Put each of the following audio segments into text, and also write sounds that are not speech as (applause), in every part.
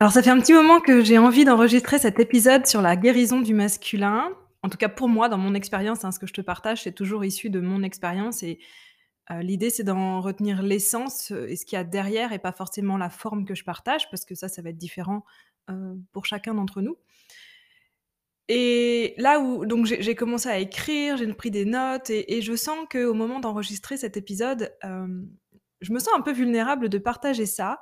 Alors ça fait un petit moment que j'ai envie d'enregistrer cet épisode sur la guérison du masculin. En tout cas pour moi, dans mon expérience, hein, ce que je te partage, c'est toujours issu de mon expérience et heu, l'idée c'est d'en retenir l'essence, heu, et ce qu'il y a derrière et pas forcément la forme que je partage parce que ça, ça va être différent, heu, pour chacun d'entre nous. Et là où donc j'ai commencé à écrire, j'ai pris des notes et je sens qu'au moment d'enregistrer cet épisode, je me sens un peu vulnérable de partager ça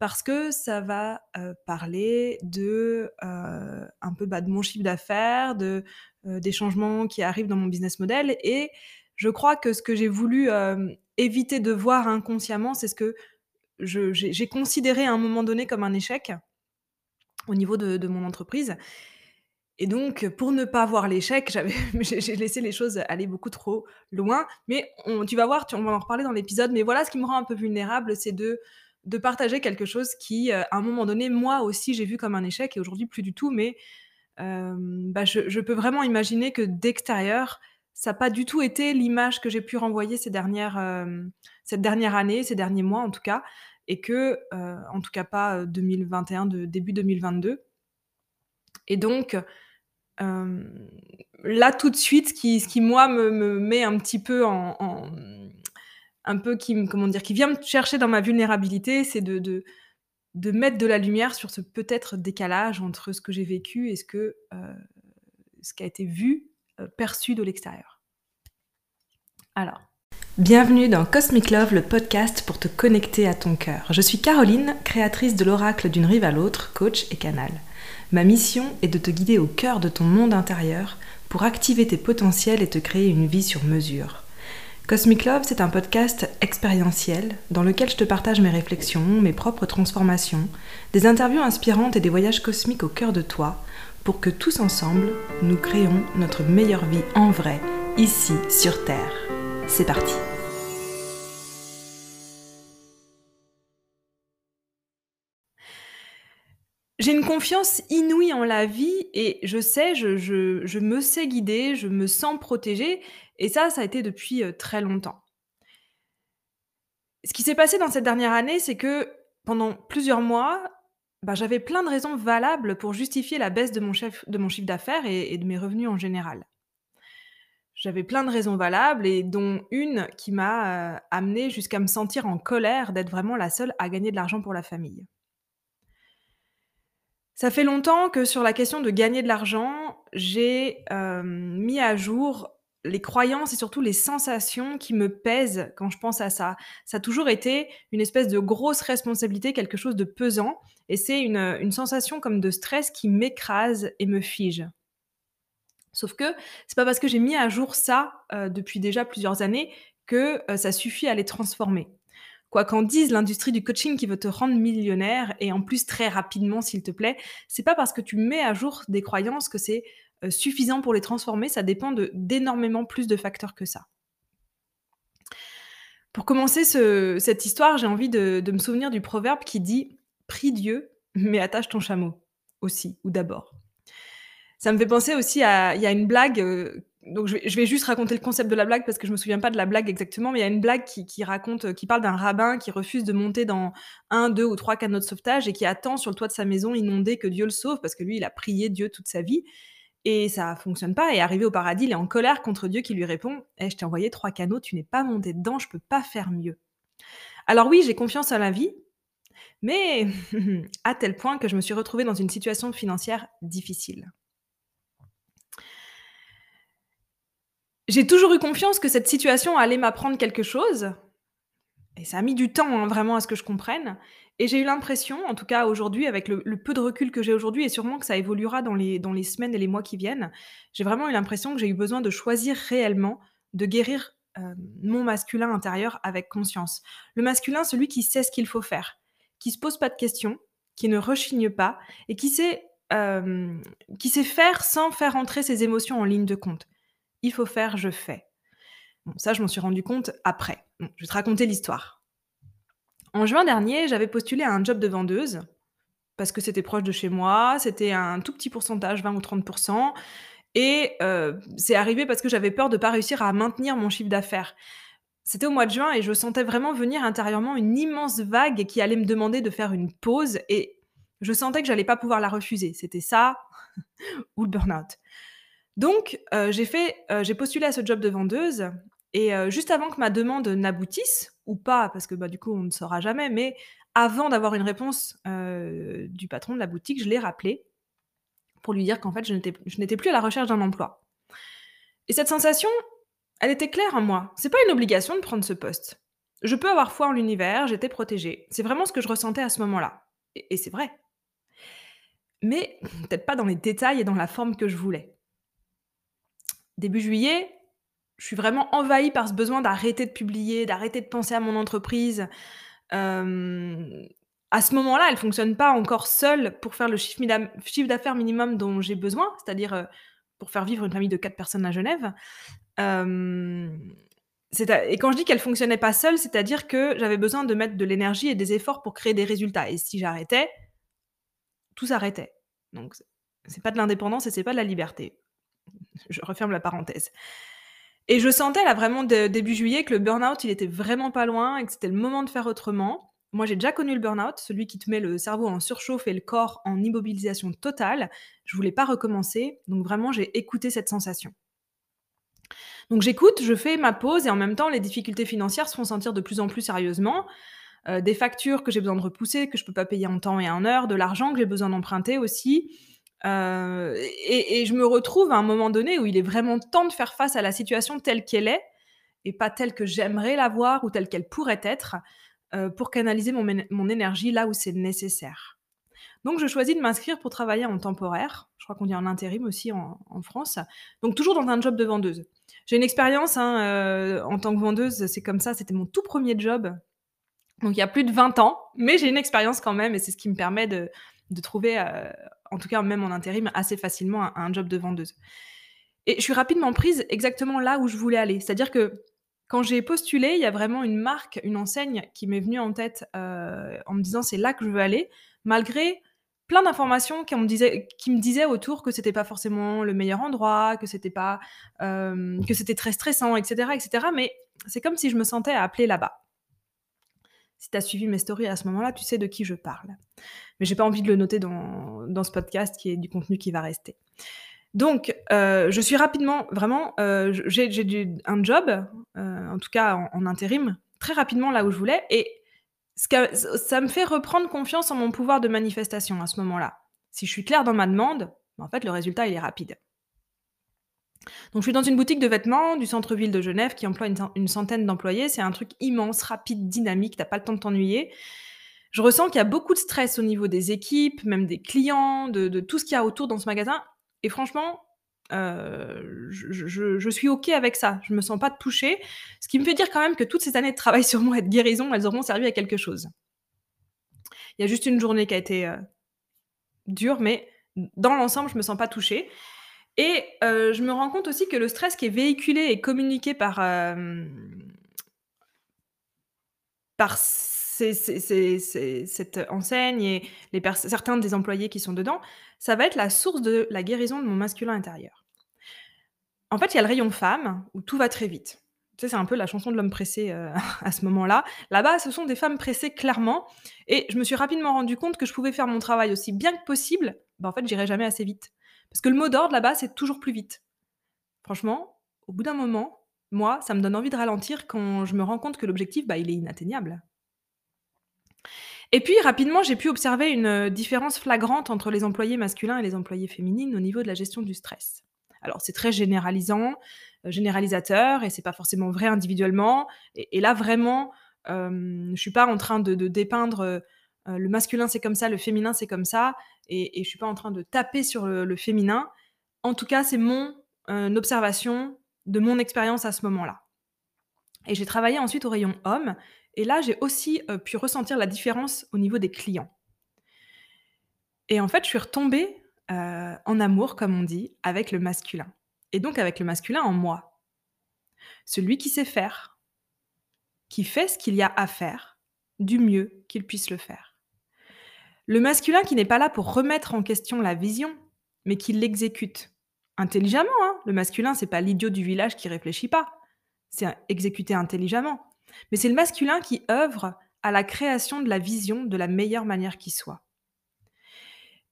parce que ça va, heu, parler de, heu, un peu, bah, de mon chiffre d'affaires, de, heu, des changements qui arrivent dans mon business model. Et je crois que ce que j'ai voulu, éviter de voir inconsciemment, c'est ce que j'ai considéré à un moment donné comme un échec au niveau de mon entreprise. Et donc pour ne pas voir l'échec, (laughs) j'ai laissé les choses aller beaucoup trop loin. Mais tu vas voir, on va en reparler dans l'épisode mais voilà, ce qui me rend un peu vulnérable, c'est de de partager quelque chose qui, heu, à un moment donné, moi aussi, j'ai vu comme un échec et aujourd'hui plus du tout, mais hem, bah, je peux vraiment imaginer que d'extérieur, ça a pas du tout été l'image que j'ai pu renvoyer ces dernières, hem, cette dernière année, ces derniers mois en tout cas et que, en tout cas pas, heu, 2021, de début 2022 et donc là tout de suite, ce qui qui moi me me met un petit peu en un peu qui me comment dire? Qui vient me chercher dans ma vulnérabilité, c'est de mettre de la lumière sur ce peut-être décalage entre ce que j'ai vécu et ce que, heu, ce qui a été vu, heu, perçu de l'extérieur. Alors, bienvenue dans Cosmic Love, le podcast pour te connecter à ton cœur. Je suis Caroline, créatrice de l'oracle d'une rive à l'autre, coach et canal. Ma mission est de te guider au cœur de ton monde intérieur pour activer tes potentiels et te créer une vie sur mesure. Cosmic Love, c'est un podcast expérientiel dans lequel je te partage mes réflexions, mes propres transformations, des interviews inspirantes et des voyages cosmiques au cœur de toi pour que tous ensemble, nous créons notre meilleure vie en vrai, ici sur Terre. C'est parti J'ai une confiance inouïe en la vie et je sais, je me sais guidée, je me sens protégée et ça, ça a été depuis, heu, très longtemps. Ce qui s'est passé dans cette dernière année, c'est que pendant plusieurs mois, bah, j'avais plein de raisons valables pour justifier la baisse de mon chiffre d'affaires et et de mes revenus en général. J'avais plein de raisons valables et dont une qui m'a, heu, amenée jusqu'à me sentir en colère d'être vraiment la seule à gagner de l'argent pour la famille. Ça fait longtemps que sur la question de gagner de l'argent, j'ai, hem, mis à jour les croyances et surtout les sensations qui me pèsent quand je pense à ça. Ça a toujours été une espèce de grosse responsabilité, quelque chose de pesant et c'est une, sensation comme de stress qui m'écrase et me fige. Sauf que c'est pas parce que j'ai mis à jour ça, heu, depuis déjà plusieurs années que, heu, ça suffit à les transformer. Quoi qu'en dise l'industrie du coaching qui veut te rendre millionnaire et en plus très rapidement s'il te plaît, c'est pas parce que tu mets à jour des croyances que c'est, heu, suffisant pour les transformer, ça dépend d'énormément plus de facteurs que ça. Pour commencer ce cette histoire, j'ai envie de me souvenir du proverbe qui dit: «Prie Dieu, mais attache ton chameau aussi ou d'abord». Ça me fait penser aussi à y a une blague, heu, donc je vais juste raconter le concept de la blague parce que je me souviens pas de la blague exactement, mais il y a une blague qui raconte, qui parle d'un rabbin qui refuse de monter dans un, 2 ou 3 canaux de sauvetage et qui attend sur le toit de sa maison inondée que Dieu le sauve parce que lui, il a prié Dieu toute sa vie et ça fonctionne pas et arrivé au paradis, il est en colère contre Dieu qui lui répond: «Eh, je t'ai envoyé 3 canaux, tu n'es pas monté dedans, je peux pas faire mieux». Alors oui, j'ai confiance en la vie, mais (laughs) à tel point que je me suis retrouvée dans une situation financière difficile. J'ai toujours eu confiance que cette situation allait m'apprendre quelque chose et ça a mis du temps, hein, vraiment à ce que je comprenne et j'ai eu l'impression, en tout cas aujourd'hui avec le peu de recul que j'ai aujourd'hui et sûrement que ça évoluera dans les dans les semaines et les mois qui viennent, j'ai vraiment eu l'impression que j'ai eu besoin de choisir réellement de guérir, hem, mon masculin intérieur avec conscience. Le masculin, celui qui sait ce qu'il faut faire, qui se pose pas de questions, qui ne rechigne pas et qui sait, hem, qui sait faire sans faire entrer ses émotions en ligne de compte. Il faut faire, je fais. Ça, je m'en suis rendu compte après. Je vais te raconter l'histoire. En juin dernier, j'avais postulé à un job de vendeuse parce que c'était proche de chez moi, c'était un tout petit pourcentage, 20 ou 30% et heu, c'est arrivé parce que j'avais peur de pas réussir à maintenir mon chiffre d'affaires. C'était au mois de juin et je sentais vraiment venir intérieurement une immense vague qui allait me demander de faire une pause et Je sentais que j'allais pas pouvoir la refuser. C'était ça (laughs) ou le burn-out. Donc, euh, euh, j'ai postulé à ce job de vendeuse et euh, juste avant que ma demande n'aboutisse ou pas, parce que bah, du coup on ne saura jamais, mais avant d'avoir une réponse du patron de la boutique, je l'ai rappelé pour lui dire qu'en fait je n'étais plus à la recherche d'un emploi. Et cette sensation, elle était claire en moi. C'est pas une obligation de prendre ce poste. Je peux avoir foi en l'univers, j'étais protégée. C'est vraiment ce que je ressentais à ce moment-là. Et, et c'est vrai. Mais peut-être pas dans les détails et dans la forme que je voulais. Début juillet, je suis vraiment envahie par ce besoin d'arrêter de publier, d'arrêter de penser à mon entreprise. Euh, à ce moment-là, elle fonctionne pas encore seule pour faire le chiffre d'affaires minimum dont j'ai besoin, c'est-à-dire euh, pour faire vivre une famille de quatre personnes à Genève. Euh, et quand je dis qu'elle fonctionnait pas seule, c'est-à-dire que j'avais besoin de mettre de l'énergie et des efforts pour créer des résultats. Et si j'arrêtais, tout s'arrêtait. Donc c'est pas de l'indépendance et c'est pas de la liberté. Je referme la parenthèse. Et je sentais là vraiment début juillet que le burn-out, il était vraiment pas loin et que c'était le moment de faire autrement. Moi, j'ai déjà connu le burn-out, celui qui te met le cerveau en surchauffe et le corps en immobilisation totale. Je voulais pas recommencer, donc vraiment, j'ai écouté cette sensation. Donc j'écoute, je fais ma pause et en même temps, les difficultés financières se font sentir de plus en plus sérieusement. Euh, des factures que j'ai besoin de repousser, que je peux pas payer en temps et en heure, de l'argent que j'ai besoin d'emprunter aussi. Euh, et, je me retrouve à un moment donné où il est vraiment temps de faire face à la situation telle qu'elle est et pas telle que j'aimerais la voir ou telle qu'elle pourrait être euh, pour canaliser mon, mon, énergie là où c'est nécessaire. Donc je choisis de m'inscrire pour travailler en temporaire. Je crois qu'on dit en intérim aussi en, France. Donc toujours dans un job de vendeuse. J'ai une expérience hein, euh, en tant que vendeuse, c'est comme ça, c'était mon tout premier job. Donc il y a plus de 20 ans, mais j'ai une expérience quand même et c'est ce qui me permet de, de trouver en tout cas même en intérim, assez facilement un, job de vendeuse. Et je suis rapidement prise exactement là où je voulais aller. C'est-à-dire que quand j'ai postulé, il y a vraiment une marque, une enseigne qui m'est venue en tête euh, en me disant c'est là que je veux aller, malgré plein d'informations qui me disaient, qui me disaient autour que c'était pas forcément le meilleur endroit, que c'était pas, euh, que c'était très stressant, etc., etc. Mais c'est comme si je me sentais appelée là-bas. Si tu as suivi mes stories à ce moment-là, tu sais de qui je parle mais j'ai pas envie de le noter dans, dans, ce podcast qui est du contenu qui va rester. Donc, euh, je suis rapidement, vraiment, euh, j'ai un job, euh, en tout cas en, intérim, très rapidement là où je voulais, et ce ça me fait reprendre confiance en mon pouvoir de manifestation à ce moment-là. Si je suis claire dans ma demande, en fait, le résultat, il est rapide. Donc, je suis dans une boutique de vêtements du centre-ville de Genève qui emploie une, une centaine d'employés. C'est un truc immense, rapide, dynamique, t'as pas le temps de t'ennuyer je ressens qu'il y a beaucoup de stress au niveau des équipes, même des clients, de, tout ce qu'il y a autour dans ce magasin. Et franchement, euh, je, suis OK avec ça. Je me sens pas touchée. Ce qui me fait dire quand même que toutes ces années de travail (laughs) sur moi et de guérison, elles auront servi à quelque chose. Il y a juste une journée qui a été euh, dure, mais dans l'ensemble, je me sens pas touchée. Et euh, je me rends compte aussi que le stress qui est véhiculé et communiqué par, par cette enseigne et certains des employés qui sont dedans, ça va être la source de la guérison de mon masculin intérieur. En fait, il y a le rayon femme où tout va très vite. Tu sais, c'est un peu la chanson de l'homme pressé euh, (laughs) à ce moment-là. Là-bas, ce sont des femmes pressées clairement. Et je me suis rapidement rendu compte que je pouvais faire mon travail aussi bien que possible. Ben, en fait, j'irai jamais assez vite. Parce que le mot d'ordre là-bas, c'est toujours plus vite. Franchement, au bout d'un moment, moi, ça me donne envie de ralentir quand je me rends compte que l'objectif, bah, il est inatteignable. Et puis rapidement, j'ai pu observer une euh, différence flagrante entre les employés masculins et les employés féminines au niveau de la gestion du stress. Alors c'est très généralisant, euh, généralisateur, et c'est pas forcément vrai individuellement. Et, là vraiment, euh, je suis pas en train de, dépeindre le masculin c'est comme ça, le féminin c'est comme ça, et, et je suis pas en train de taper sur le, féminin. En tout cas, c'est mon observation de mon expérience à ce moment-là. Et j'ai travaillé ensuite au rayon homme, et là, j'ai aussi euh, pu ressentir la différence au niveau des clients. Et en fait, je suis retombée euh, en amour, comme on dit, avec le masculin. Et donc avec le masculin en moi. Celui qui sait faire, qui fait ce qu'il y a à faire, du mieux qu'il puisse le faire. Le masculin qui n'est pas là pour remettre en question la vision, mais qui l'exécute. Intelligemment, hein le masculin, c'est pas l'idiot du village qui réfléchit pas. C'est exécuter intelligemment. Mais c'est le masculin qui œuvre à la création de la vision de la meilleure manière qui soit.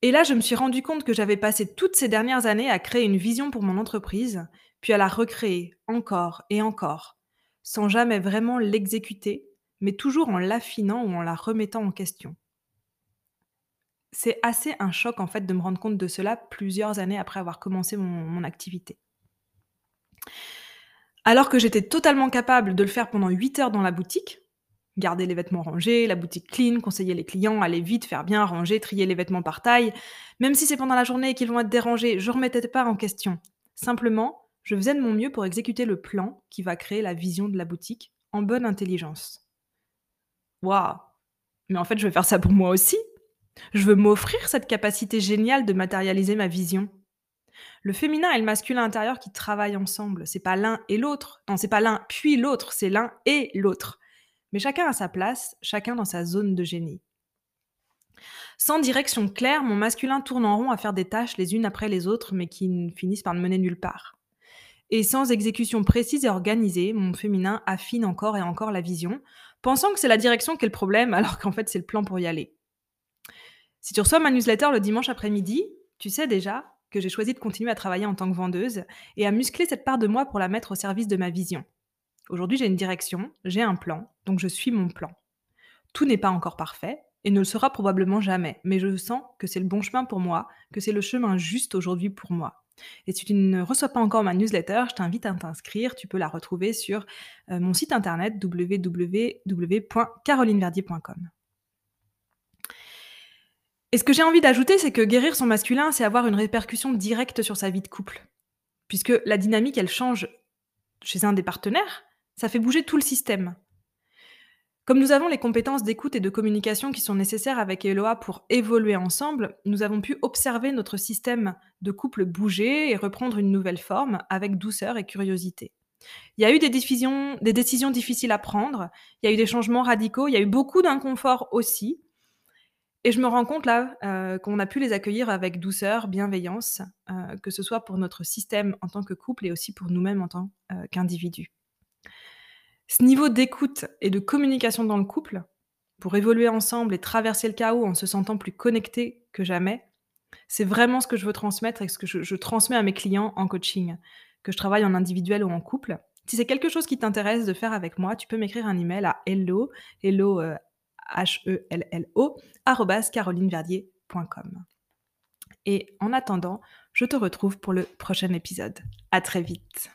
Et là, je me suis rendu compte que j'avais passé toutes ces dernières années à créer une vision pour mon entreprise, puis à la recréer encore et encore, sans jamais vraiment l'exécuter, mais toujours en l'affinant ou en la remettant en question. C'est assez un choc en fait de me rendre compte de cela plusieurs années après avoir commencé mon activité. Alors que j'étais totalement capable de le faire pendant 8 heures dans la boutique, garder les vêtements rangés, la boutique clean, conseiller les clients, aller vite, faire bien, ranger, trier les vêtements par taille. Même si c'est pendant la journée qu'ils vont être dérangés, je ne remettais pas en question. Simplement, je faisais de mon mieux pour exécuter le plan qui va créer la vision de la boutique en bonne intelligence. Waouh Mais en fait, je veux faire ça pour moi aussi. Je veux m'offrir cette capacité géniale de matérialiser ma vision. Le féminin et le masculin intérieur qui travaillent ensemble, c'est pas l'un et l'autre. Non, c'est pas l'un puis l'autre, c'est l'un et l'autre mais chacun à sa place, chacun dans sa zone de génie. Sans direction claire, mon masculin tourne en rond à faire des tâches les unes après les autres, mais qui finissent par ne mener nulle part. Et sans exécution précise et organisée, mon féminin affine encore et encore la vision, pensant que c'est la direction qui est le problème, (laughs) alors qu'en fait c'est le plan pour y aller. Si tu reçois ma newsletter le dimanche après-midi, tu sais déjà que j'ai choisi de continuer à travailler en tant que vendeuse et à muscler cette part de moi pour la mettre au service de ma vision. Aujourd'hui, j'ai une direction, j'ai un plan, donc je suis mon plan. Tout n'est pas encore parfait et ne le sera probablement jamais, mais je sens que c'est le bon chemin pour moi, que c'est le chemin juste aujourd'hui pour moi. Et si tu ne reçois pas encore ma newsletter, je t'invite à t'inscrire. Tu peux la retrouver sur euh, mon site internet www.carolineverdier.com. Et ce que j'ai envie d'ajouter, c'est que guérir son masculin, c'est avoir une répercussion directe sur sa vie de couple. Puisque la dynamique, elle change chez un des partenaires, ça fait bouger tout le système. Comme nous avons les compétences d'écoute et de communication qui sont nécessaires avec Eloa pour évoluer ensemble, nous avons pu observer notre système de couple bouger et reprendre une nouvelle forme avec douceur et curiosité. Il y a eu des décisions, des décisions difficiles à prendre, il y a eu des changements radicaux, il y a eu beaucoup d'inconfort aussi. Et je me rends compte là euh, qu'on a pu les accueillir avec douceur, bienveillance, euh, que ce soit pour notre système en tant que couple et aussi pour nous-mêmes en tant euh, qu'individus. Ce niveau d'écoute et de communication dans le couple, pour évoluer ensemble et traverser le chaos en se sentant plus connecté que jamais, c'est vraiment ce que je veux transmettre et ce que je, transmets à mes clients en coaching, que je travaille en individuel ou en couple. Si c'est quelque chose qui t'intéresse de faire avec moi, tu peux m'écrire un email à hello, hello, H-E-L-L-O, carolineverdier.com. Et en attendant, je te retrouve pour le prochain épisode. À très vite.